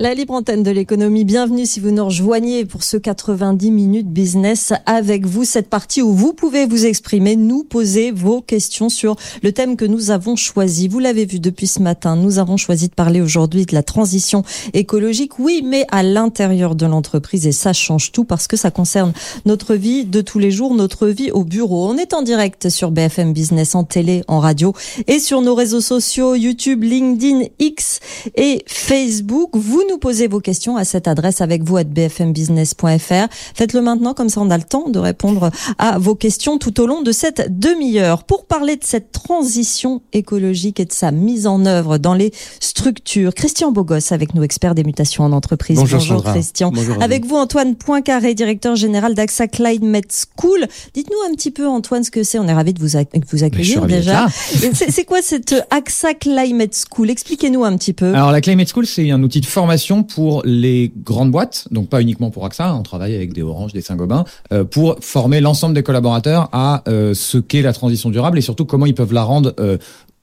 La libre antenne de l'économie, bienvenue si vous nous rejoignez pour ce 90 minutes business avec vous, cette partie où vous pouvez vous exprimer, nous poser vos questions sur le thème que nous avons choisi. Vous l'avez vu depuis ce matin, nous avons choisi de parler aujourd'hui de la transition écologique, oui, mais à l'intérieur de l'entreprise et ça change tout parce que ça concerne notre vie de tous les jours, notre vie au bureau. On est en direct sur BFM Business, en télé, en radio et sur nos réseaux sociaux YouTube, LinkedIn, X et Facebook. Vous nous posez vos questions à cette adresse avec vous à bfmbusiness.fr. Faites-le maintenant, comme ça on a le temps de répondre à vos questions tout au long de cette demi-heure. Pour parler de cette transition écologique et de sa mise en œuvre dans les structures, Christian Bogos avec nous, expert des mutations en entreprise. Bonjour, Christian. Bonjour avec vous Antoine Poincaré, directeur général d'AXA Climate School. Dites-nous un petit peu Antoine ce que c'est. On est ravi de vous, vous accueillir déjà. C'est quoi cette AXA Climate School? Expliquez-nous un petit peu. Alors la Climate School, c'est un outil de formation pour les grandes boîtes, donc pas uniquement pour AXA, on travaille avec des Orange, des Saint-Gobain, euh, pour former l'ensemble des collaborateurs à euh, ce qu'est la transition durable et surtout comment ils peuvent la rendre euh,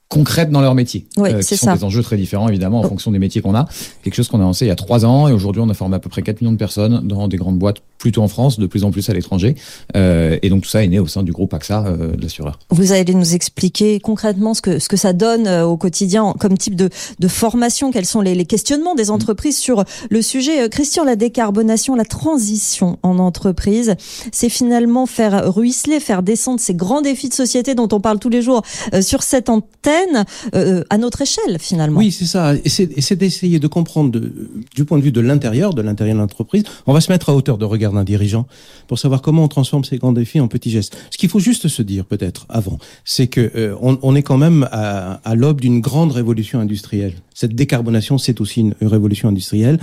concrètes dans leur métier. Oui, euh, c'est ça. des enjeux très différents, évidemment, en oh. fonction des métiers qu'on a. Quelque chose qu'on a lancé il y a trois ans, et aujourd'hui, on a formé à peu près 4 millions de personnes dans des grandes boîtes, plutôt en France, de plus en plus à l'étranger. Euh, et donc, tout ça est né au sein du groupe AXA euh, de l'assureur. Vous allez nous expliquer concrètement ce que, ce que ça donne euh, au quotidien comme type de, de formation, quels sont les, les questionnements des entreprises sur le sujet. Euh, Christian, la décarbonation, la transition en entreprise, c'est finalement faire ruisseler, faire descendre ces grands défis de société dont on parle tous les jours euh, sur cette antenne euh, à notre échelle finalement. Oui, c'est ça. Et c'est d'essayer de comprendre de, du point de vue de l'intérieur, de l'intérieur de l'entreprise. On va se mettre à hauteur de regard d'un dirigeant pour savoir comment on transforme ces grands défis en petits gestes. Ce qu'il faut juste se dire peut-être avant, c'est que euh, on, on, est quand même à, à l'aube d'une grande révolution industrielle. Cette décarbonation, c'est aussi une, une, révolution industrielle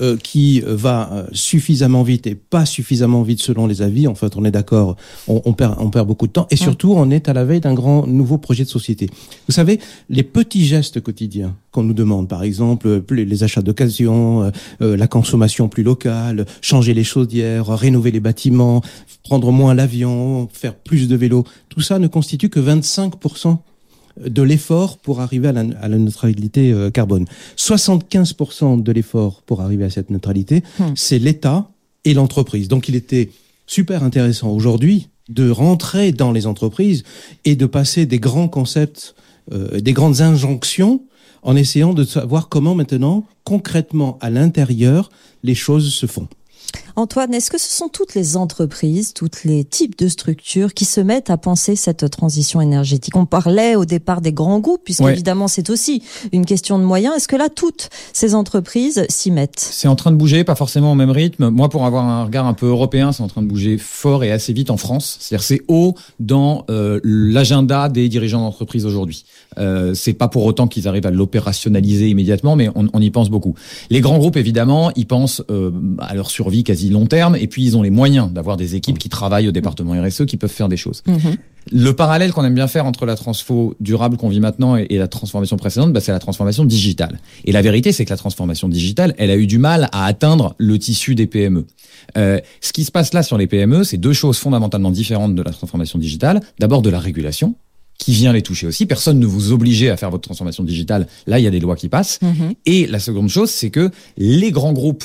euh, qui va suffisamment vite et pas suffisamment vite selon les avis. En fait, on est d'accord, on, on, perd, on perd beaucoup de temps et surtout, on est à la veille d'un grand nouveau projet de société. Vous savez, les petits gestes quotidiens qu'on nous demande, par exemple les achats d'occasion, euh, la consommation plus locale, changer les rénover les bâtiments, prendre moins l'avion, faire plus de vélo, tout ça ne constitue que 25% de l'effort pour arriver à la, à la neutralité euh, carbone. 75% de l'effort pour arriver à cette neutralité, hmm. c'est l'État et l'entreprise. Donc il était super intéressant aujourd'hui de rentrer dans les entreprises et de passer des grands concepts euh, des grandes injonctions en essayant de savoir comment maintenant, concrètement, à l'intérieur, les choses se font. Antoine, est-ce que ce sont toutes les entreprises, tous les types de structures qui se mettent à penser cette transition énergétique? On parlait au départ des grands groupes, puisque ouais. évidemment c'est aussi une question de moyens. Est-ce que là, toutes ces entreprises s'y mettent? C'est en train de bouger, pas forcément au même rythme. Moi, pour avoir un regard un peu européen, c'est en train de bouger fort et assez vite en France. C'est-à-dire c'est haut dans euh, l'agenda des dirigeants d'entreprise aujourd'hui. Euh, c'est pas pour autant qu'ils arrivent à l'opérationnaliser immédiatement, mais on, on, y pense beaucoup. Les grands groupes, évidemment, ils pensent euh, à leur survie quasi long terme, et puis ils ont les moyens d'avoir des équipes qui travaillent au département RSE, qui peuvent faire des choses. Mmh. Le parallèle qu'on aime bien faire entre la transfo durable qu'on vit maintenant et, et la transformation précédente, bah, c'est la transformation digitale. Et la vérité, c'est que la transformation digitale, elle a eu du mal à atteindre le tissu des PME. Euh, ce qui se passe là sur les PME, c'est deux choses fondamentalement différentes de la transformation digitale. D'abord de la régulation, qui vient les toucher aussi. Personne ne vous obligeait à faire votre transformation digitale. Là, il y a des lois qui passent. Mmh. Et la seconde chose, c'est que les grands groupes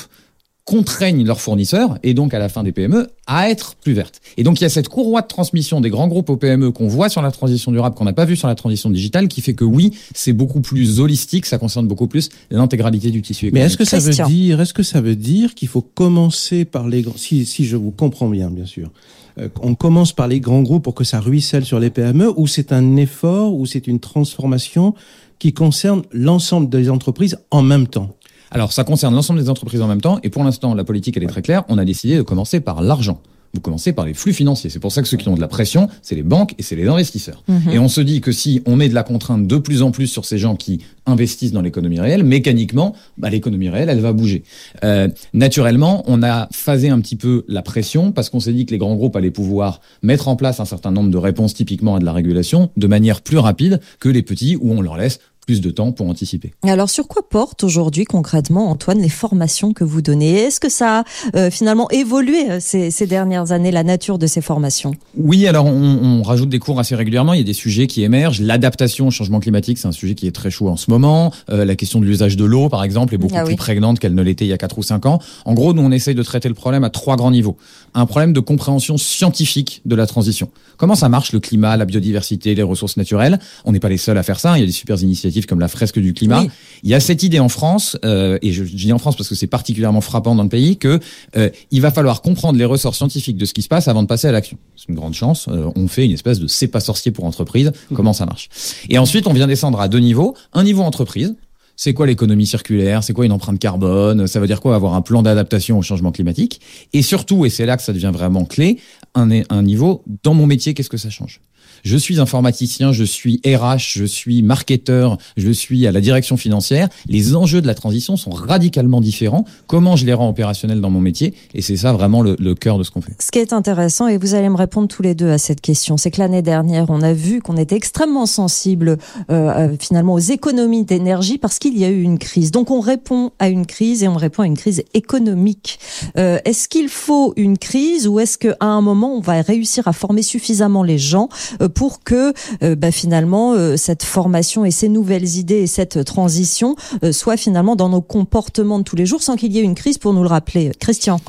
contraignent leurs fournisseurs et donc à la fin des PME à être plus vertes. Et donc il y a cette courroie de transmission des grands groupes aux PME qu'on voit sur la transition durable, qu'on n'a pas vu sur la transition digitale, qui fait que oui, c'est beaucoup plus holistique, ça concerne beaucoup plus l'intégralité du tissu économique. Mais est-ce que ça veut dire, est-ce que ça veut dire qu'il faut commencer par les grands, si, si je vous comprends bien, bien sûr, euh, on commence par les grands groupes pour que ça ruisselle sur les PME, ou c'est un effort, ou c'est une transformation qui concerne l'ensemble des entreprises en même temps? Alors, ça concerne l'ensemble des entreprises en même temps. Et pour l'instant, la politique, elle est très claire. On a décidé de commencer par l'argent. Vous commencez par les flux financiers. C'est pour ça que ceux qui ont de la pression, c'est les banques et c'est les investisseurs. Mmh. Et on se dit que si on met de la contrainte de plus en plus sur ces gens qui investissent dans l'économie réelle, mécaniquement, bah, l'économie réelle, elle va bouger. Euh, naturellement, on a phasé un petit peu la pression parce qu'on s'est dit que les grands groupes allaient pouvoir mettre en place un certain nombre de réponses typiquement à de la régulation de manière plus rapide que les petits où on leur laisse plus de temps pour anticiper. Alors sur quoi portent aujourd'hui concrètement, Antoine, les formations que vous donnez? Est-ce que ça a euh, finalement évolué euh, ces, ces, dernières années, la nature de ces formations? Oui, alors on, on, rajoute des cours assez régulièrement, il y a des sujets qui émergent. L'adaptation au changement climatique, c'est un sujet qui est très chaud en ce moment. Euh, la question de l'usage de l'eau, par exemple, est beaucoup ah plus prégnante qu'elle ne l'était il y a 4 ou 5 ans. En gros, nous, on essaye de traiter le problème à trois grands niveaux. Un problème de compréhension scientifique de la transition. Comment ça marche le climat, la biodiversité, les ressources naturelles? On n'est pas les seuls à faire ça. Il y a des super initiatives comme la fresque du climat. Il y a cette idée en France, euh, et je, je, dis en France parce que c'est particulièrement frappant dans le pays, que euh, il va falloir comprendre les ressorts scientifiques de ce qui se passe avant de passer à l'action. C'est une grande chance. Euh, on fait une espèce de c'est pas sorcier pour entreprise. Mmh. Comment ça marche? Et ensuite, on vient descendre à deux niveaux. Un niveau entreprise, c'est quoi l'économie circulaire, c'est quoi une empreinte carbone, ça veut dire quoi avoir un plan d'adaptation au changement climatique, et surtout, et c'est là que ça devient vraiment clé, un, un niveau, dans mon métier, qu'est-ce que ça change? Je suis informaticien, je suis RH, je suis marketeur, je suis à la direction financière. Les enjeux de la transition sont radicalement différents. Comment je les rends opérationnels dans mon métier? Et c'est ça vraiment le, cœur de ce qu'on fait. Ce qui est intéressant, et vous allez me répondre tous les deux à cette question, c'est que l'année dernière, on a vu qu'on était extrêmement sensible euh, finalement aux économies d'énergie parce qu'il y a eu une crise. Donc on répond à une crise et on répond à une crise économique. Euh, est-ce qu'il faut une crise ou est-ce qu'à un moment on va réussir à former suffisamment les gens euh, pour que euh, bah, finalement euh, cette formation et ces nouvelles idées et cette transition euh, soient finalement dans nos comportements de tous les jours sans qu'il y ait une crise pour nous le rappeler. Christian.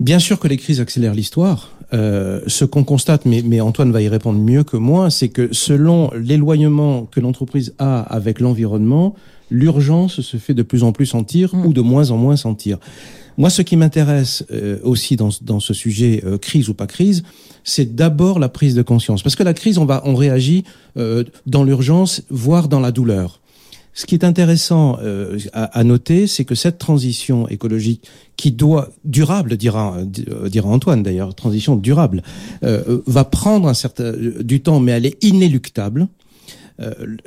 Bien sûr que les crises accélèrent l'histoire. Euh, ce qu'on constate, mais, mais, Antoine va y répondre mieux que moi, c'est que selon l'éloignement que l'entreprise a avec l'environnement, l'urgence se fait de plus en plus sentir mmh. ou de moins en moins sentir. Moi, ce qui m'intéresse euh, aussi dans, dans, ce sujet euh, crise ou pas crise, c'est d'abord la prise de conscience. Parce que la crise, on, va, on réagit euh, dans l'urgence, voire dans la douleur. Ce qui est intéressant euh, à, à, noter, c'est que cette transition écologique, qui doit durable, dira, euh, dira Antoine d'ailleurs, transition durable, euh, va prendre un certain du temps, mais elle est inéluctable.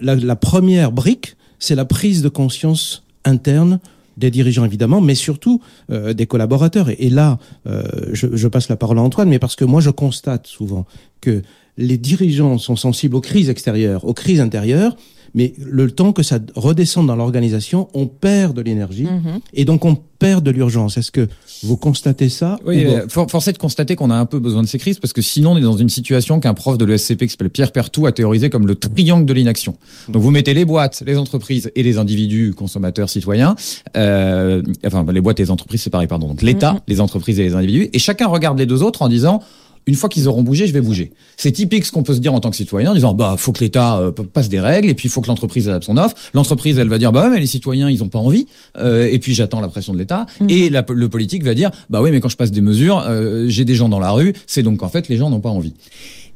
La, la première brique, c'est la prise de conscience interne des dirigeants évidemment, mais surtout euh, des collaborateurs. Et, là, euh, je, passe la parole à Antoine, mais parce que moi je constate souvent que les dirigeants sont sensibles aux crises extérieures, aux crises intérieures, mais le temps que ça redescende dans l'organisation, on perd de l'énergie -hmm. et donc on perd de l'urgence. Est-ce que vous constatez ça Oui, for force est de constater qu'on a un peu besoin de ces crises parce que sinon on est dans une situation qu'un prof de l'ESCP qui s'appelle Pierre Pertou a théorisé comme le triangle de l'inaction. Donc vous mettez les boîtes, les entreprises et les individus, consommateurs, citoyens. Euh, enfin, les boîtes et les entreprises, c'est pareil, pardon. Donc l'État, -hmm. les entreprises et les individus. Et chacun regarde les deux autres en disant une fois qu'ils auront bougé, je vais bouger. C'est typique ce qu'on peut se dire en tant que citoyen, en disant bah faut que l'État euh, passe des règles et puis il faut que l'entreprise adapte son offre. L'entreprise elle va dire bah mais les citoyens ils ont pas envie euh, et puis j'attends la pression de l'État mmh. et la, le politique va dire bah oui mais quand je passe des mesures, euh, j'ai des gens dans la rue, c'est donc en fait les gens n'ont pas envie.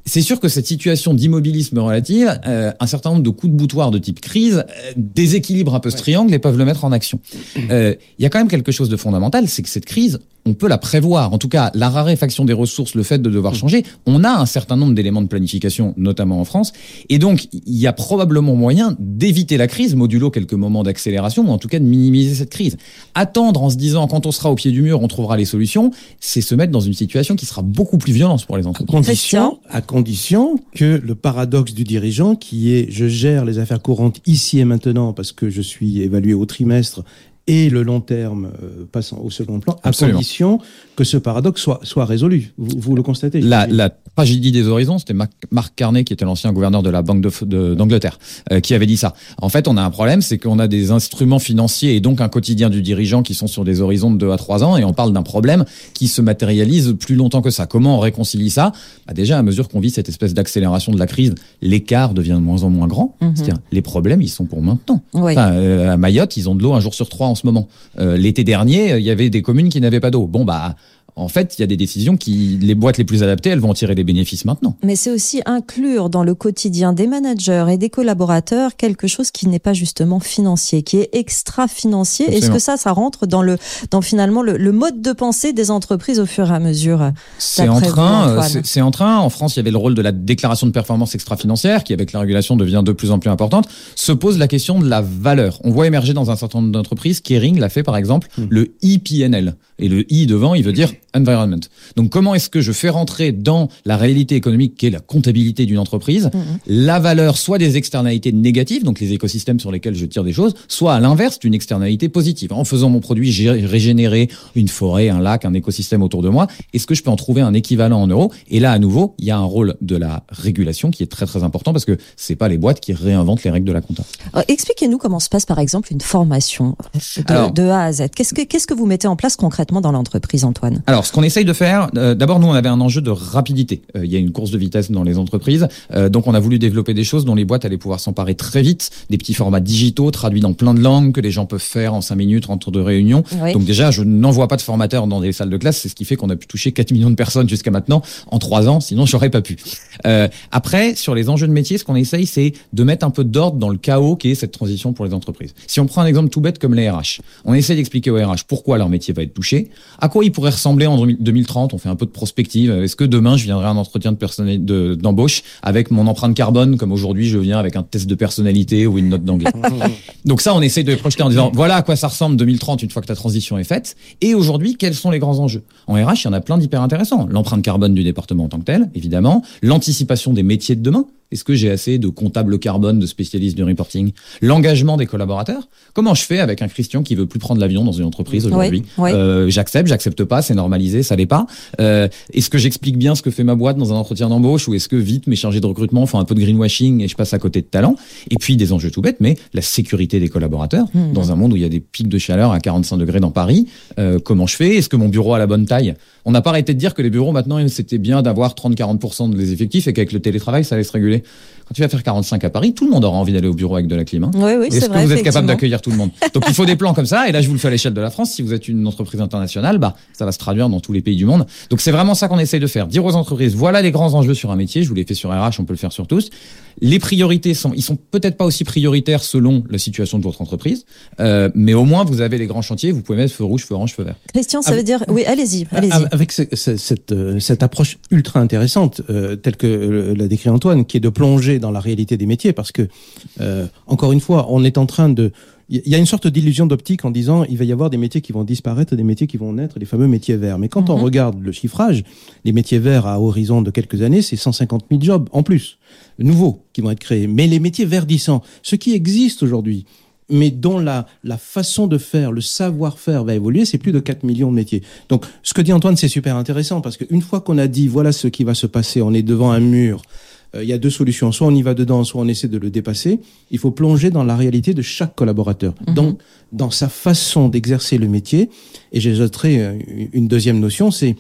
C'est sûr que cette situation d'immobilisme relative, euh, un certain nombre de coups de boutoir de type crise, euh, déséquilibre un peu ce triangle et peuvent le mettre en action. Il euh, y a quand même quelque chose de fondamental, c'est que cette crise, on peut la prévoir. En tout cas, la raréfaction des ressources, le fait de devoir changer, on a un certain nombre d'éléments de planification, notamment en France. Et donc, il y a probablement moyen d'éviter la crise, modulo quelques moments d'accélération, ou en tout cas de minimiser cette crise. Attendre en se disant, quand on sera au pied du mur, on trouvera les solutions, c'est se mettre dans une situation qui sera beaucoup plus violente pour les entreprises. À condition, à condition que le paradoxe du dirigeant, qui est je gère les affaires courantes ici et maintenant parce que je suis évalué au trimestre et le long terme euh, passant au second plan, Absolument. à condition que ce paradoxe soit, soit résolu. Vous, vous le constatez La, la tragédie des horizons, c'était Marc Carnet, qui était l'ancien gouverneur de la Banque d'Angleterre, de, euh, qui avait dit ça. En fait, on a un problème, c'est qu'on a des instruments financiers et donc un quotidien du dirigeant qui sont sur des horizons de 2 à 3 ans, et on parle d'un problème qui se matérialise plus longtemps que ça. Comment on réconcilie ça? Bah Déjà, à mesure qu'on vit cette espèce d'accélération de la crise, l'écart devient de moins en moins grand. Mm -hmm. C'est-à-dire, les problèmes, ils sont pour maintenant. Oui. Enfin, euh, à Mayotte, ils ont de l'eau un jour sur trois en ce moment. Euh, L'été dernier, il y avait des communes qui n'avaient pas d'eau. Bon, bah, en fait, il y a des décisions qui, les boîtes les plus adaptées, elles vont en tirer des bénéfices maintenant. Mais c'est aussi inclure dans le quotidien des managers et des collaborateurs quelque chose qui n'est pas justement financier, qui est extra-financier. Est-ce que ça, ça rentre dans le, dans finalement le, le, mode de pensée des entreprises au fur et à mesure C'est en train, c'est en train. En France, il y avait le rôle de la déclaration de performance extra-financière, qui avec la régulation devient de plus en plus importante. Se pose la question de la valeur. On voit émerger dans un certain nombre d'entreprises, Kering l'a fait par exemple, mmh. le IPNL. Et le I devant, il veut dire environment. Donc comment est-ce que je fais rentrer dans la réalité économique qui est la comptabilité d'une entreprise la valeur soit des externalités négatives, donc les écosystèmes sur lesquels je tire des choses, soit à l'inverse d'une externalité positive. En faisant mon produit, j'ai régénéré une forêt, un lac, un écosystème autour de moi. Est-ce que je peux en trouver un équivalent en euros? Et là, à nouveau, il y a un rôle de la régulation qui est très très important parce que c'est pas les boîtes qui réinventent les règles de la compta. Euh, Expliquez-nous comment se passe par exemple une formation de, Alors- de A à Z. Qu'est-ce que qu'est-ce que vous mettez en place concrètement dans l'entreprise, Antoine? Alors, ce qu'on essaye de faire, euh, d'abord, nous, on avait un enjeu de rapidité. Euh, il y a une course de vitesse dans les entreprises, euh, donc on a voulu développer des choses dont les boîtes allaient pouvoir s'emparer très vite, des petits formats digitaux traduits dans plein de langues que les gens peuvent faire en cinq minutes entre deux réunions. Oui. Donc déjà, je n'envoie pas de formateurs dans des salles de classe, c'est ce qui fait qu'on a pu toucher 4 millions de personnes jusqu'à maintenant en trois ans, sinon j'aurais pas pu. Après, sur les enjeux de métier, ce qu'on essaye, c'est de mettre un peu d'ordre dans le chaos qui est cette transition pour les entreprises. Si on prend un exemple tout bête comme les RH, on essaie d'expliquer aux RH pourquoi leur métier va être touché, à quoi il pourrait ressembler en 2030, on fait un peu de prospective. Est-ce que demain, je viendrai à un entretien de d'embauche avec mon empreinte carbone, comme aujourd'hui, je viens avec un test de personnalité ou une note d'anglais? Donc ça, on essaie de les projeter en disant voilà à quoi ça ressemble 2030 une fois que ta transition est faite. Et aujourd'hui, quels sont les grands enjeux? En RH, il y en a plein d'hyper intéressants. L'empreinte carbone du département en tant que tel, évidemment. L'anticipation des métiers de demain. Est-ce que j'ai assez de comptables carbone, de spécialistes du reporting? L'engagement des collaborateurs? Comment je fais avec un Christian qui veut plus prendre l'avion dans une entreprise aujourd'hui? oui. Euh, J'accepte, j'accepte pas, c'est normalisé, ça l'est pas. Euh, est-ce que j'explique bien ce que fait ma boîte dans un entretien d'embauche ou est-ce que vite mes chargés de recrutement font un peu de greenwashing et je passe à côté de talent? Et puis des enjeux tout bêtes, mais la sécurité des collaborateurs Hmm. dans un monde où il y a des pics de chaleur à 45 degrés dans Paris. euh, comment je fais? Est-ce que mon bureau a la bonne taille? On n'a pas arrêté de dire que les bureaux maintenant c'était bien d'avoir 30-40% des effectifs et qu'avec le télétravail ça allait se réguler. Quand tu vas faire 45 à Paris, tout le monde aura envie d'aller au bureau avec de la clim. hein. Oui, oui, Est-ce c'est que vrai. vous êtes capable d'accueillir tout le monde? Donc il faut des plans comme ça. Et là, je vous le fais à l'échelle de la France. Si vous êtes une entreprise internationale, bah ça va se traduire dans tous les pays du monde. Donc c'est vraiment ça qu'on essaye de faire. Dire aux entreprises, voilà les grands enjeux sur un métier. Je vous l'ai fait sur RH, on peut le faire sur tous. Les priorités sont, ils sont peut-être pas aussi prioritaires selon la situation de votre entreprise, euh, mais au moins vous avez les grands chantiers. Vous pouvez mettre feu rouge, feu orange, feu vert. Christian, ça Avec- veut dire oui, allez-y, allez-y. Av- Avec ce- ce- cette, euh, cette approche ultra intéressante, euh, telle que l'a décrit Antoine, qui est de plonger dans la réalité des métiers, parce que, euh, encore une fois, on est en train de... Il y a une sorte d'illusion d'optique en disant il va y avoir des métiers qui vont disparaître, des métiers qui vont naître, les fameux métiers verts. Mais quand on Mhm. regarde le chiffrage, les métiers verts à horizon de quelques années, c'est 150 000 jobs en plus, nouveaux, qui vont être créés. Mais les métiers verdissants, ce qui existe aujourd'hui, mais dont la, la façon de faire, le savoir-faire va évoluer, c'est plus de 4 millions de métiers. Donc, ce que dit Antoine, c'est super intéressant parce qu'une fois qu'on a dit voilà ce qui va se passer, on est devant un mur, il y a deux solutions. Soit on y va dedans, soit on essaie de le dépasser. Il faut plonger dans la réalité de chaque collaborateur, donc dans sa façon d'exercer le métier. Et j'ajouterai euh, une deuxième notion, c'est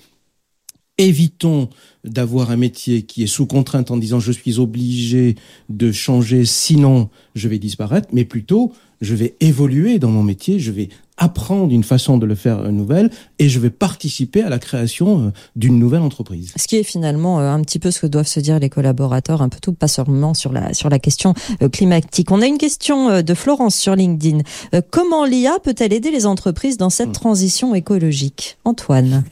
évitons d'avoir un métier qui est sous contrainte en disant je suis obligé de changer, sinon je vais disparaître, mais plutôt je vais évoluer dans mon métier, je vais apprendre une façon de le faire nouvelle et je vais participer à la création euh, d'une nouvelle entreprise. Ce qui est finalement euh, un petit peu ce que doivent se dire les collaborateurs, un peu tout, pas seulement sur la sur la question euh, climatique. On a une question euh, de Florence sur LinkedIn. Euh, comment l'IA peut-elle aider les entreprises dans cette transition écologique? Antoine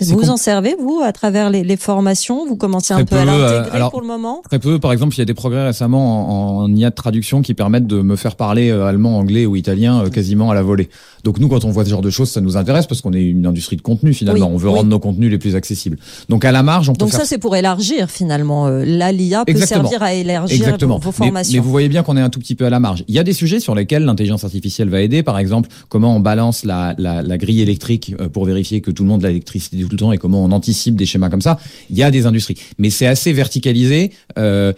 Vous en servez, vous, à travers les, les formations? Vous commencez un Très peu à peu, euh, l'intégrer pour le moment? Très peu. Par exemple, il y a des progrès récemment en, en IA de traduction qui permettent de me faire parler euh, allemand, anglais ou italien euh, quasiment à la volée. Donc nous, quand on voit ce genre de choses, ça nous intéresse parce qu'on est une industrie de contenu finalement. Oui, on veut oui. rendre nos contenus les plus accessibles. Donc à la marge, on peut Donc faire ça, c'est pour élargir finalement. Là, l'IA peut servir à élargir Exactement. vos, vos Mais- formations. Mais, vous voyez bien qu'on est un tout petit peu à la marge. Il y a des sujets sur lesquels l'intelligence artificielle va aider. Par exemple, comment on balance la, la, la grille électrique pour vérifier que tout le monde a l'électricité tout le temps et comment on anticipe des schémas comme ça. Il y a des industries. Mais c'est assez verticalisé. Euh,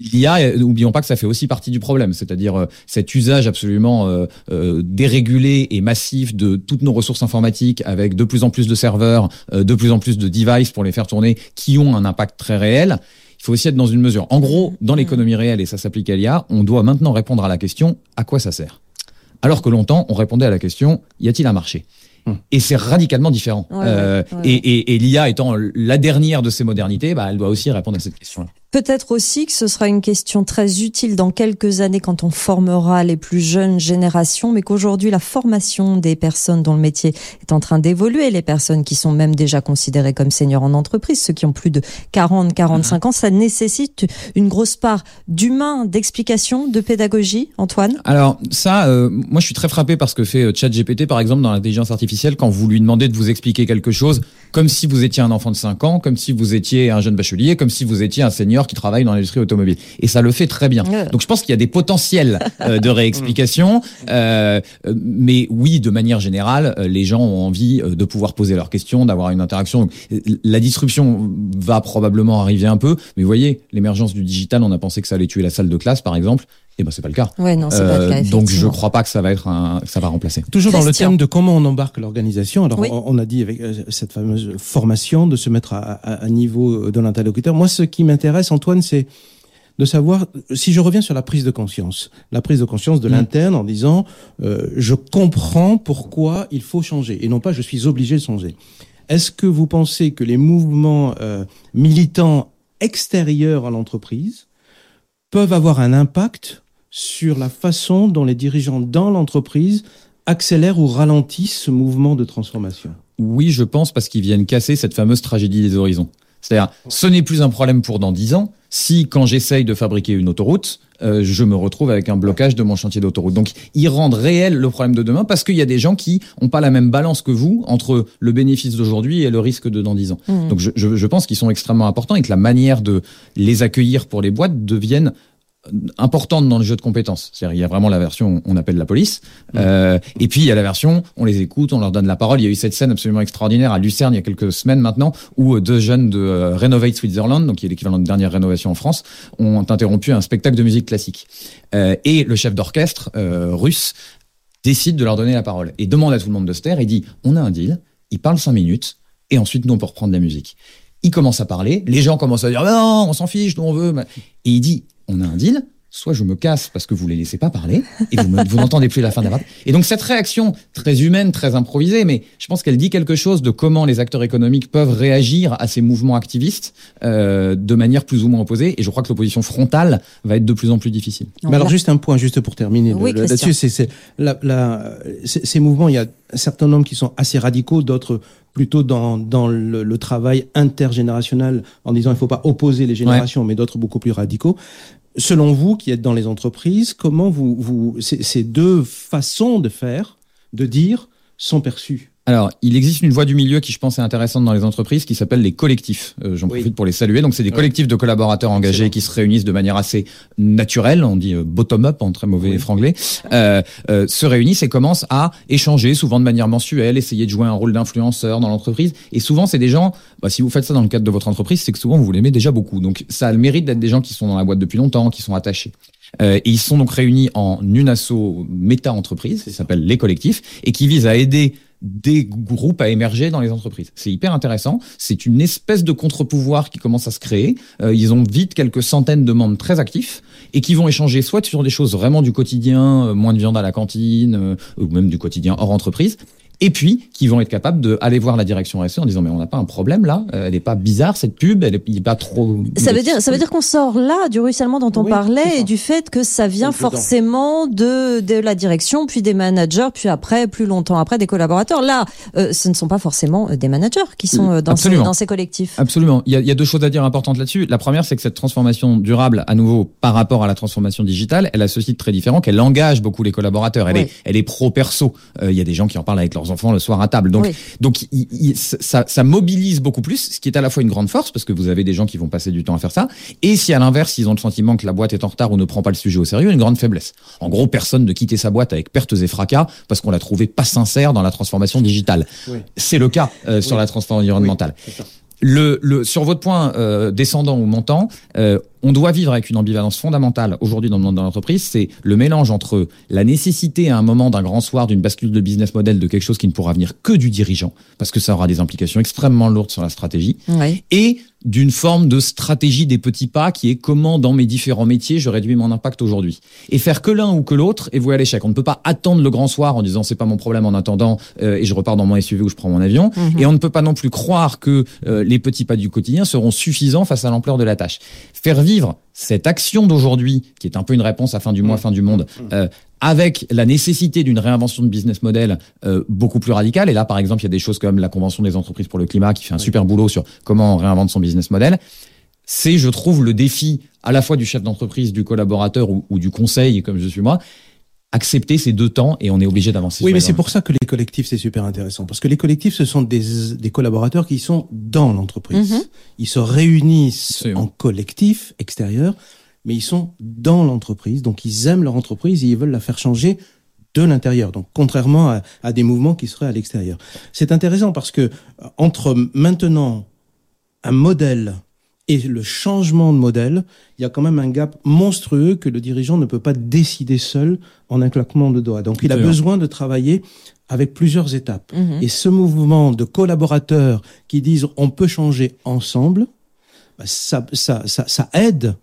L'IA, n'oublions pas que ça fait aussi partie du problème. C'est-à-dire euh, cet usage absolument euh, euh, dérégulé et massif de toutes nos ressources informatiques avec de plus en plus de serveurs, de plus en plus de devices pour les faire tourner qui ont un impact très réel il faut aussi être dans une mesure. En gros, dans l'économie réelle, et ça s'applique à l'IA, on doit maintenant répondre à la question à quoi ça sert? Alors que longtemps, on répondait à la question y a-t-il un marché? Et c'est radicalement différent. Ouais, Euh, ouais, ouais. Et, et, et l'IA étant la dernière de ces modernités, bah, elle doit aussi répondre à cette question-là. Peut-être aussi que ce sera une question très utile dans quelques années quand on formera les plus jeunes générations, mais qu'aujourd'hui la formation des personnes dont le métier est en train d'évoluer, les personnes qui sont même déjà considérées comme seniors en entreprise, ceux qui ont plus de 40, 45 ans, ça nécessite une grosse part d'humain, d'explication, de pédagogie, Antoine? Alors ça, euh, moi je suis très frappé par ce que fait euh, ChatGPT par exemple dans l'intelligence artificielle quand vous lui demandez de vous expliquer quelque chose comme si vous étiez un enfant de 5 ans, comme si vous étiez un jeune bachelier, comme si vous étiez un senior qui travaille dans l'industrie automobile. Et ça le fait très bien. Donc je pense qu'il y a des potentiels euh, de réexplication. Euh, euh, mais oui, de manière générale, les gens ont envie de pouvoir poser leurs questions, d'avoir une interaction. La disruption va probablement arriver un peu. Mais vous voyez, l'émergence du digital, on a pensé que ça allait tuer la salle de classe, par exemple. Et eh ben c'est pas le cas. Ouais, non, c'est pas le cas. Donc je crois pas que ça va être un, ça va remplacer. Toujours dans le thème de comment on embarque l'organisation. Alors on, a dit avec cette fameuse formation de se mettre à, à, à niveau de l'interlocuteur. Moi, ce qui m'intéresse, Antoine, c'est de savoir, si je reviens sur la prise de conscience, la prise de conscience de mm. l'interne en disant, euh, je comprends pourquoi il faut changer, et non pas je suis obligé de changer. Est-ce que vous pensez que les mouvements euh, militants extérieurs à l'entreprise peuvent avoir un impact sur la façon dont les dirigeants dans l'entreprise accélèrent ou ralentissent ce mouvement de transformation Oui, je pense, parce qu'ils viennent casser cette fameuse tragédie des horizons. C'est-à-dire, ce n'est plus un problème pour dans dix ans, si quand j'essaye de fabriquer une autoroute, euh, je me retrouve avec un blocage de mon chantier d'autoroute. Donc, ils rendent réel le problème de demain parce qu'il y a des gens qui n'ont pas la même balance que vous entre le bénéfice d'aujourd'hui et le risque de dans dix ans. Mmh. Donc, je, je, je pense qu'ils sont extrêmement importants et que la manière de les accueillir pour les boîtes devienne importante dans le jeu de compétences. C'est-à-dire, il y a vraiment la version on appelle la police, mmh. euh, et puis il y a la version on les écoute, on leur donne la parole. Il y a eu cette scène absolument extraordinaire à Lucerne il y a quelques semaines maintenant, où euh, deux jeunes de euh, Renovate Switzerland, donc qui est l'équivalent de dernière rénovation en France, ont interrompu un spectacle de musique classique. Euh, et le chef d'orchestre russe décide de leur donner la parole et demande à tout le monde de se taire et dit on a un deal, il parle cinq minutes, et ensuite nous on peut reprendre la musique. Il commence à parler, les gens commencent à dire non, on s'en fiche, nous on veut. Et il dit on a un deal, soit je me casse parce que vous les laissez pas parler et vous, vous n'entendez plus la fin de la Et donc cette réaction très humaine, très improvisée, mais je pense qu'elle dit quelque chose de comment les acteurs économiques peuvent réagir à ces mouvements activistes euh, de manière plus ou moins opposée. Et je crois que l'opposition frontale va être de plus en plus difficile. Mais alors juste un point, juste pour terminer oui, là-dessus, c'est la, la, ces mouvements, il y a un certain nombre qui sont assez radicaux, d'autres plutôt dans, dans le, le, travail intergénérationnel en disant il ne faut pas opposer les générations, ouais. mais d'autres beaucoup plus radicaux. Selon vous, qui êtes dans les entreprises, comment vous, vous ces deux façons de faire, de dire, sont perçues? Alors, il existe une voie du milieu qui, je pense, est intéressante dans les entreprises, qui s'appelle les collectifs. Euh, J'en profite pour les saluer. Donc, c'est des collectifs de collaborateurs engagés qui se réunissent de manière assez naturelle, on dit euh, bottom-up en très mauvais oui. franglais, euh, euh, se réunissent et commencent à échanger, souvent de manière mensuelle, essayer de jouer un rôle d'influenceur dans l'entreprise. Et souvent, c'est des gens, bah, si vous faites ça dans le cadre de votre entreprise, c'est que souvent, vous l'aimez déjà beaucoup. Donc, ça a le mérite d'être des gens qui sont dans la boîte depuis longtemps, qui sont attachés. Euh, et ils sont donc réunis en une asso méta-entreprise, ça s'appelle les collectifs, et qui vise à aider des groupes à émerger dans les entreprises. C'est hyper intéressant. C'est une espèce de contre-pouvoir qui commence à se créer. Euh, ils ont vite quelques centaines de membres très actifs et qui vont échanger soit sur des choses vraiment du quotidien, euh, moins de viande à la cantine, euh, ou même du quotidien hors entreprise, et puis qui vont être capables d'aller voir la direction RSE en disant mais on n'a pas un problème là, elle n'est pas bizarre cette pub, elle n'est pas trop. Ça veut dire ça veut dire qu'on sort là du ruissellement dont on oui, parlait et du fait que ça vient forcément de de la direction puis des managers puis après plus longtemps après des collaborateurs. Là, euh, ce ne sont pas forcément euh, des managers qui sont euh, dans ces, dans ces collectifs. Absolument. Il y, a, il y a deux choses à dire importantes là-dessus. La première c'est que cette transformation durable à nouveau par rapport à la transformation digitale, elle a ceci de très différent qu'elle engage beaucoup les collaborateurs. Elle oui. est elle est pro perso. Euh, il y a des gens qui en parlent avec leurs enfants le soir à table. Donc, oui. donc il, il, ça, ça, mobilise beaucoup plus, ce qui est à la fois une grande force parce que vous avez des gens qui vont passer du temps à faire ça. Et si à l'inverse, ils ont le sentiment que la boîte est en retard ou ne prend pas le sujet au sérieux, une grande faiblesse. En gros, personne ne quitter sa boîte avec pertes et fracas parce qu'on l'a trouvé pas sincère dans la transformation digitale. Oui. C'est le cas euh, sur la transformation environnementale. Le, le, sur votre point euh, descendant ou montant, euh, on doit vivre avec une ambivalence fondamentale aujourd'hui dans le monde de l'entreprise, c'est le mélange entre la nécessité à un moment d'un grand soir d'une bascule de business model de quelque chose qui ne pourra venir que du dirigeant, parce que ça aura des implications extrêmement lourdes sur la stratégie, Oui. et d'une forme de stratégie des petits pas qui est comment dans mes différents métiers je réduis mon impact aujourd'hui. Et faire que l'un ou que l'autre est voué à l'échec. On ne peut pas attendre le grand soir en disant c'est pas mon problème en attendant euh, et je repars dans mon SUV ou je prends mon avion. Et on ne peut pas non plus croire que euh, les petits pas du quotidien seront suffisants face à l'ampleur de la tâche. Faire vivre cette action d'aujourd'hui, qui est un peu une réponse à fin du mois, fin du monde, euh, avec la nécessité d'une réinvention de business model euh, beaucoup plus radicale. Et là, par exemple, il y a des choses comme la Convention des entreprises pour le climat qui fait un super boulot sur comment on réinvente son business model. C'est, je trouve, le défi à la fois du chef d'entreprise, du collaborateur ou, ou du conseil, comme je suis moi, accepter ces deux temps et on est obligé d'avancer. Oui, mais c'est pour ça que les collectifs, c'est super intéressant. Parce que les collectifs, ce sont des, des collaborateurs qui sont dans l'entreprise. Mhm. Ils se réunissent Absolument. en collectif extérieur, mais ils sont dans l'entreprise. Donc, ils aiment leur entreprise et ils veulent la faire changer de l'intérieur. Donc, contrairement à, à des mouvements qui seraient à l'extérieur. C'est intéressant parce que euh, entre maintenant un modèle et le changement de modèle, il y a quand même un gap monstrueux que le dirigeant ne peut pas décider seul en un claquement de doigts. Donc il a besoin de travailler avec plusieurs étapes. Mhm. Et ce mouvement de collaborateurs qui disent on peut changer ensemble, bah, ça, ça, ça, ça aide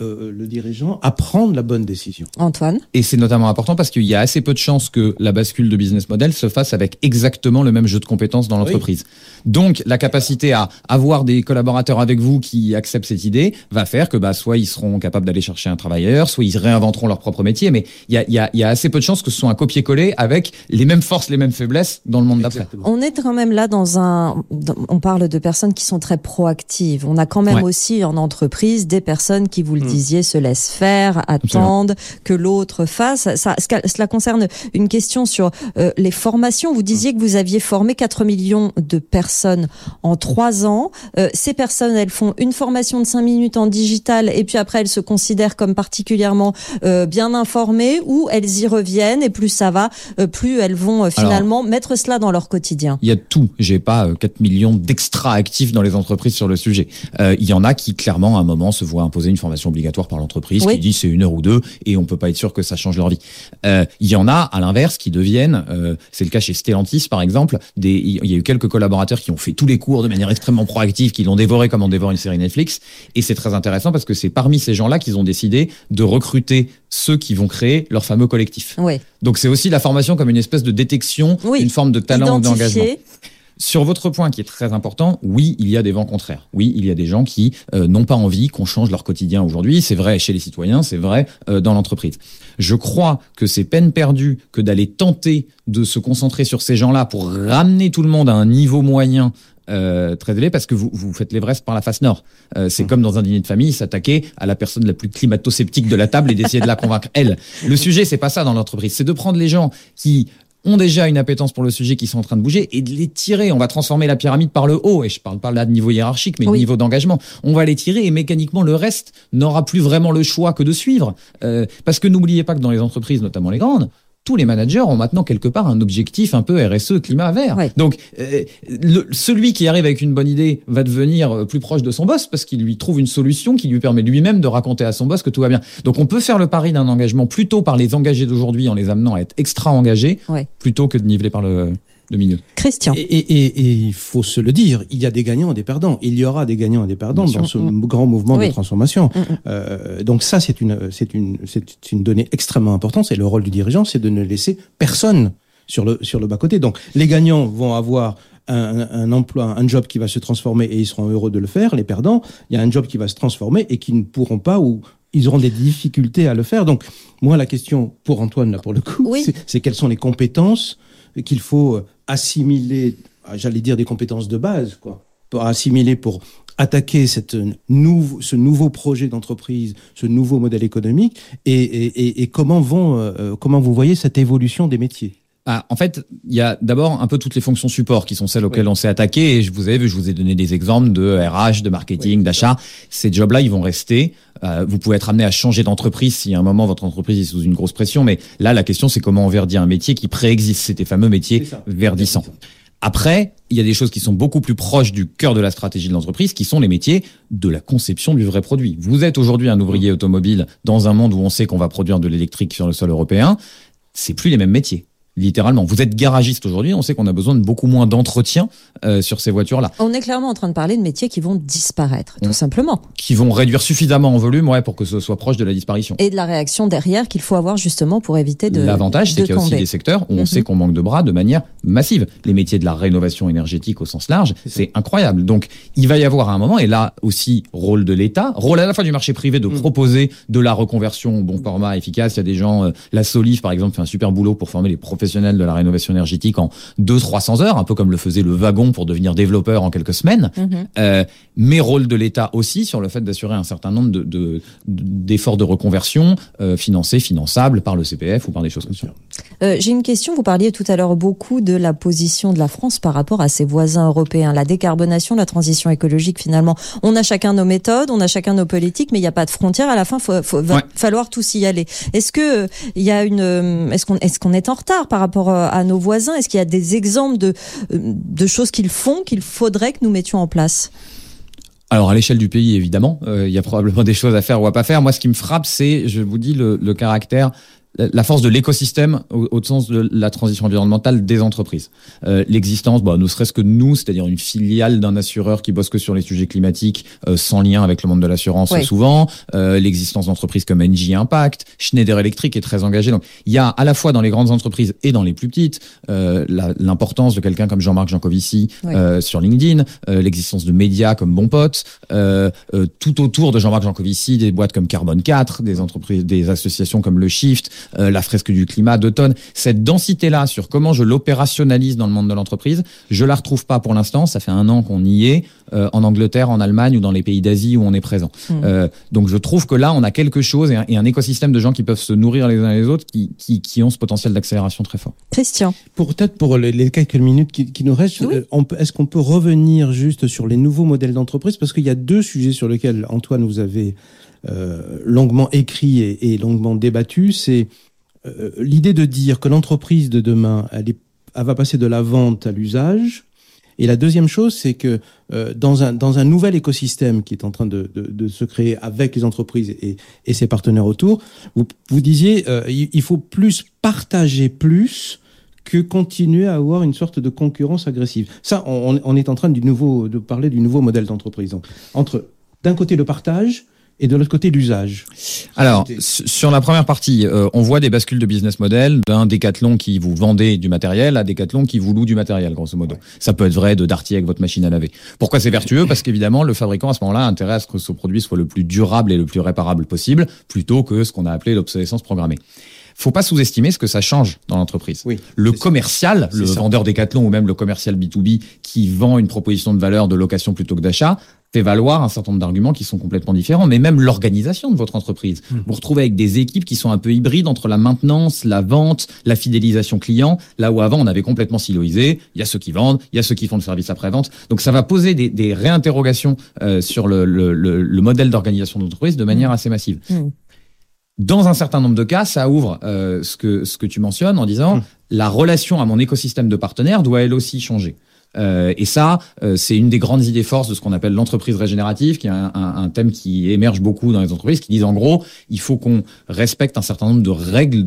euh, le dirigeant à prendre la bonne décision. Antoine? Et c'est notamment important parce qu'il y a assez peu de chances que la bascule de business model se fasse avec exactement le même jeu de compétences dans l'entreprise. Donc, la capacité à avoir des collaborateurs avec vous qui acceptent cette idée va faire que bah, soit ils seront capables d'aller chercher un travailleur, soit ils réinventeront leur propre métier. Mais il y a, il y, a, il y a assez peu de chances que ce soit un copier-coller avec les mêmes forces, les mêmes faiblesses dans le monde d'après. On est quand même là dans un. dans- on parle de personnes qui sont très proactives. On a quand même Ouais. aussi en entreprise des personnes qui, vous le Mm. disiez, se laissent faire, attendent que l'autre fasse. Ça, cela concerne une question sur euh, les formations. Vous disiez que vous aviez formé 4 millions de personnes en trois ans. Euh, ces personnes, elles font une formation de 5 minutes en digital et puis après, elles se considèrent comme particulièrement euh, bien informées ou elles y reviennent et plus ça va, euh, plus elles vont euh, Alors- finalement mettre cela dans leur quotidien. Il y a tout. J'ai pas euh, 4 millions d'extra actifs dans les entreprises sur le sujet. Euh, il y en a qui clairement à un moment se voient imposer une formation obligatoire par l'entreprise Oui. qui dit c'est une heure ou deux et on peut pas être sûr que ça change leur vie. Euh, il y en a à l'inverse qui deviennent, euh, c'est le cas chez Stellantis par exemple, il y a eu quelques collaborateurs qui ont fait tous les cours de manière extrêmement proactive, qui l'ont dévoré comme on dévore une série Netflix et c'est très intéressant parce que c'est parmi ces gens-là qu'ils ont décidé de recruter ceux qui vont créer leur fameux collectif. Oui. Donc c'est aussi la formation comme une espèce de détection, Oui. une forme de talent ou d'engagement. Sur votre point qui est très important, oui, il y a des vents contraires. Oui, il y a des gens qui euh, n'ont pas envie qu'on change leur quotidien aujourd'hui. C'est vrai chez les citoyens, c'est vrai euh, dans l'entreprise. Je crois que c'est peine perdue que d'aller tenter de se concentrer sur ces gens-là pour ramener tout le monde à un niveau moyen euh, très élevé parce que vous, vous faites l'Everest par la face nord. Euh, c'est comme dans un dîner de famille, s'attaquer à la personne la plus climato-sceptique de la table et d'essayer de la convaincre elle. Le sujet, c'est pas ça dans l'entreprise. C'est de prendre les gens qui ont déjà une appétence pour le sujet, qui sont en train de bouger, et de les tirer. On va transformer la pyramide par le haut, et je parle pas là de niveau hiérarchique, mais de niveau d'engagement. On va les tirer, et mécaniquement, le reste n'aura plus vraiment le choix que de suivre. Euh, parce que n'oubliez pas que dans les entreprises, notamment les grandes, tous les managers ont maintenant quelque part un objectif un peu RSE, climat vert. Ouais. Donc, euh, le- celui qui arrive avec une bonne idée va devenir euh, plus proche de son boss parce qu'il lui trouve une solution qui lui permet lui-même de raconter à son boss que tout va bien. Donc, on peut faire le pari d'un engagement plutôt par les engagés d'aujourd'hui en les amenant à être extra engagés Ouais. plutôt que de niveler par le, milieu. Christian. Et, et, et, et il faut se le dire, il y a des gagnants et des perdants. Il y aura des gagnants et des perdants Bien dans ce grand mouvement Oui. de transformation. Mm, mm. Euh, donc ça, c'est une, c'est une, c'est une donnée extrêmement importante. Et le rôle du dirigeant, c'est de ne laisser personne sur le sur le bas côté. Donc les gagnants vont avoir un, un emploi, un job qui va se transformer et ils seront heureux de le faire. Les perdants, il y a un job qui va se transformer et qui ne pourront pas ou ils auront des difficultés à le faire. Donc moi, la question pour Antoine là pour le coup, Oui. c'est quelles sont les compétences qu'il faut assimiler. ah, J'allais dire des compétences de base, quoi, pour assimiler pour attaquer cette ce nouveau projet d'entreprise, ce nouveau modèle économique, et, comment vont, euh, comment vous voyez cette évolution des métiers? Ah, en fait, il y a d'abord un peu toutes les fonctions support qui sont celles auxquelles Oui. on s'est attaqué. Et je vous ai vu, je vous ai donné des exemples de RH, de marketing, d'achat. Ces jobs-là, ils vont rester. Euh, vous pouvez être amené à changer d'entreprise si à un moment votre entreprise est sous une grosse pression. Mais là, la question, c'est comment on verdit un métier qui préexiste. C'était fameux métiers C'est verdissants. Après, il y a des choses qui sont beaucoup plus proches du cœur de la stratégie de l'entreprise, qui sont les métiers de la conception du vrai produit. Vous êtes aujourd'hui un ouvrier automobile dans un monde où on sait qu'on va produire de l'électrique sur le sol européen. C'est plus les mêmes métiers littéralement. Vous êtes garagiste aujourd'hui, on sait qu'on a besoin de beaucoup moins d'entretien euh, sur ces voitures-là. On est clairement en train de parler de métiers qui vont disparaître, tout Mm. simplement. Qui vont réduire suffisamment en volume ouais, pour que ce soit proche de la disparition. Et de la réaction derrière qu'il faut avoir justement pour éviter de L'avantage, c'est qu'il y a aussi des secteurs où on Mhm. sait qu'on manque de bras de manière massive. Les métiers de la rénovation énergétique au sens large, c'est incroyable. Donc, il va y avoir un moment, et là aussi, rôle de l'État, rôle à la fois du marché privé de Mhm. proposer de la reconversion au bon format efficace. Il y a des gens, euh, la Solif, par exemple, fait un super boulot pour former les professionnels de la rénovation énergétique en 200-300 heures, un peu comme le faisait le wagon pour devenir développeur en quelques semaines. Mhm. Euh, mais rôle de l'État aussi sur le fait d'assurer un certain nombre de, de- d'efforts de reconversion euh, financés, finançables par le CPF ou par des choses comme ça. Euh, J'ai une question. Vous parliez tout à l'heure beaucoup de la position de la France par rapport à ses voisins européens. La décarbonation, la transition écologique, finalement. On a chacun nos méthodes, on a chacun nos politiques, mais il n'y a pas de frontières. À la fin, faut, va Ouais. falloir tous y aller. Est-ce que euh, il y a une, euh, est-ce qu'on, est en retard par rapport à nos voisins? Est-ce qu'il y a des exemples de, de choses qu'ils font qu'il faudrait que nous mettions en place? Alors à l'échelle du pays, évidemment, euh, il y a probablement des choses à faire ou à pas faire. Moi, ce qui me frappe, c'est, je vous dis, le, le caractère, la- force de l'écosystème au, au sens de la transition environnementale des entreprises. Euh, L'existence, bah, ne serait-ce que nous, c'est-à-dire une filiale d'un assureur qui bosse que sur les sujets climatiques, euh, sans lien avec le monde de l'assurance Ouais. souvent. Euh, L'existence d'entreprises comme Engie Impact, Schneider Electric est très engagé. Donc il y a à la fois dans les grandes entreprises et dans les plus petites euh, l'importance de quelqu'un comme Jean-Marc Jancovici Ouais. euh, sur LinkedIn, euh, l'existence de médias comme Bon Pote, euh, euh, tout autour de Jean-Marc Jancovici, des boîtes comme Carbone 4, des entreprises, des associations comme le Shift, euh, la fresque du climat d'automne. Cette densité-là sur comment je l'opérationnalise dans le monde de l'entreprise, je la retrouve pas pour l'instant. Ça fait un an qu'on y est euh, en Angleterre, en Allemagne ou dans les pays d'Asie où on est présent. Mm. Euh, donc je trouve que là, on a quelque chose et un, et un écosystème de gens qui peuvent se nourrir les uns les autres, qui, qui, qui ont ce potentiel d'accélération très fort. Christian. Pour peut-être pour les, les quelques minutes qui, qui nous restent, Oui. euh, est-ce qu'on peut revenir juste sur les nouveaux modèles d'entreprise? Parce qu'il y a deux sujets sur lesquels Antoine vous avez longuement écrit et, longuement débattu. C'est euh, l'idée de dire que l'entreprise de demain, elle, va passer de la vente à l'usage. Et la deuxième chose, c'est que euh, dans, un, dans un nouvel écosystème qui est en train de, se créer avec les entreprises et, ses partenaires autour, vous, vous disiez euh, il, faut plus partager plus que continuer à avoir une sorte de concurrence agressive. Ça, on, on est en train du nouveau, de parler du nouveau modèle d'entreprise. Entre d'un côté le partage et de l'autre côté l'usage. Alors, sur la première partie, euh, on voit des bascules de business model d'un décathlon qui vous vendait du matériel à décathlon qui vous loue du matériel, grosso modo. Ça peut être vrai de Darty avec votre machine à laver. Pourquoi c'est vertueux? Parce qu'évidemment, le fabricant, à ce moment-là, a intérêt à ce que ce produit soit le plus durable et le plus réparable possible, plutôt que ce qu'on a appelé l'obsolescence programmée. Faut pas sous-estimer ce que ça change dans l'entreprise. Oui, Le ça. commercial, le vendeur décathlon ou même le commercial B2B qui vend une proposition de valeur de location plutôt que d'achat, fait valoir un certain nombre d'arguments qui sont complètement différents, mais même l'organisation de votre entreprise. Hmm. Vous vous retrouvez avec des équipes qui sont un peu hybrides entre la maintenance, la vente, la fidélisation client, là où avant on avait complètement siloisé, il y a ceux qui vendent, il y a ceux qui font le service après-vente. Donc ça va poser des, des réinterrogations euh, sur le, le, le, le modèle d'organisation de l'entreprise de manière assez massive. Mm. Dans un certain nombre de cas, ça ouvre euh, ce, que, ce que tu mentionnes en disant la relation à mon écosystème de partenaires doit elle aussi changer. Euh, et ça, euh, c'est une des grandes idées forces de ce qu'on appelle l'entreprise régénérative, qui est un, thème qui émerge beaucoup dans les entreprises, qui disent en gros, il faut qu'on respecte un certain nombre de règles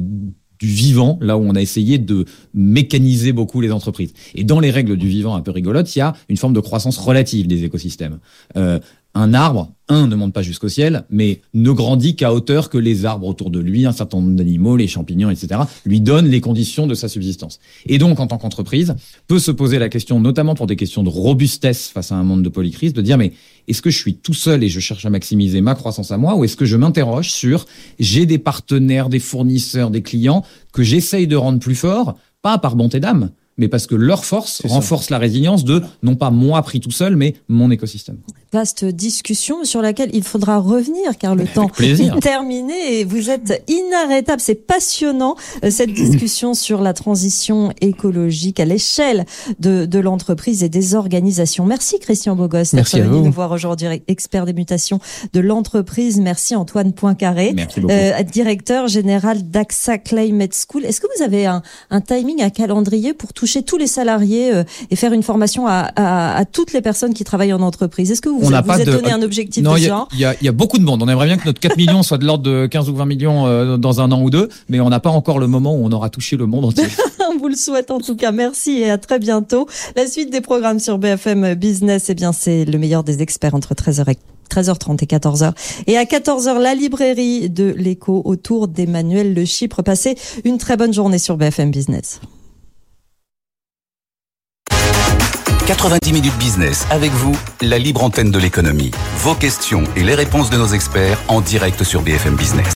du vivant, là où on a essayé de mécaniser beaucoup les entreprises. Et dans les règles du vivant un peu rigolotes, il y a une forme de croissance relative des écosystèmes. Euh, un arbre, un, ne monte pas jusqu'au ciel, mais ne grandit qu'à hauteur que les arbres autour de lui, un certain nombre d'animaux, les champignons, etc., lui donnent les conditions de sa subsistance. Et donc, en tant qu'entreprise, peut se poser la question, notamment pour des questions de robustesse face à un monde de polycrise, de dire, mais est-ce que je suis tout seul et je cherche à maximiser ma croissance à moi, ou est-ce que je m'interroge sur, j'ai des partenaires, des fournisseurs, des clients que j'essaye de rendre plus forts, pas par bonté d'âme, mais parce que leur force ça. renforce la résilience de, non pas moi pris tout seul, mais mon écosystème. Vaste discussion sur laquelle il faudra revenir car le temps plaisir. est terminé et vous êtes inarrêtable. C'est passionnant euh, cette discussion sur la transition écologique à l'échelle de, de l'entreprise et des organisations. Merci Christian Bogos d'être Merci à venu nous voir aujourd'hui, expert des mutations de l'entreprise. Merci Antoine Poincaré. Merci beaucoup. Euh, directeur général d'AXA Climate School. Est-ce que vous avez un, un timing, un calendrier pour toucher toucher tous les salariés euh, et faire une formation à, à, à, toutes les personnes qui travaillent en entreprise. Est-ce que vous vous, êtes donné un objectif non, de ce genre Il y, a, y a beaucoup de monde. On aimerait bien que notre 4 millions soit de l'ordre de 15 ou 20 millions euh, dans un an ou deux, mais on n'a pas encore le moment où on aura touché le monde entier. on vous le souhaite en tout cas. Merci et à très bientôt. La suite des programmes sur BFM Business, eh bien, c'est le meilleur des experts entre 13h et 13h30 et 14h. Et à 14h, la librairie de l'écho autour d'Emmanuel Le Chypre. Passez une très bonne journée sur BFM Business. 90 minutes business avec vous, la libre antenne de l'économie. Vos questions et les réponses de nos experts en direct sur BFM Business.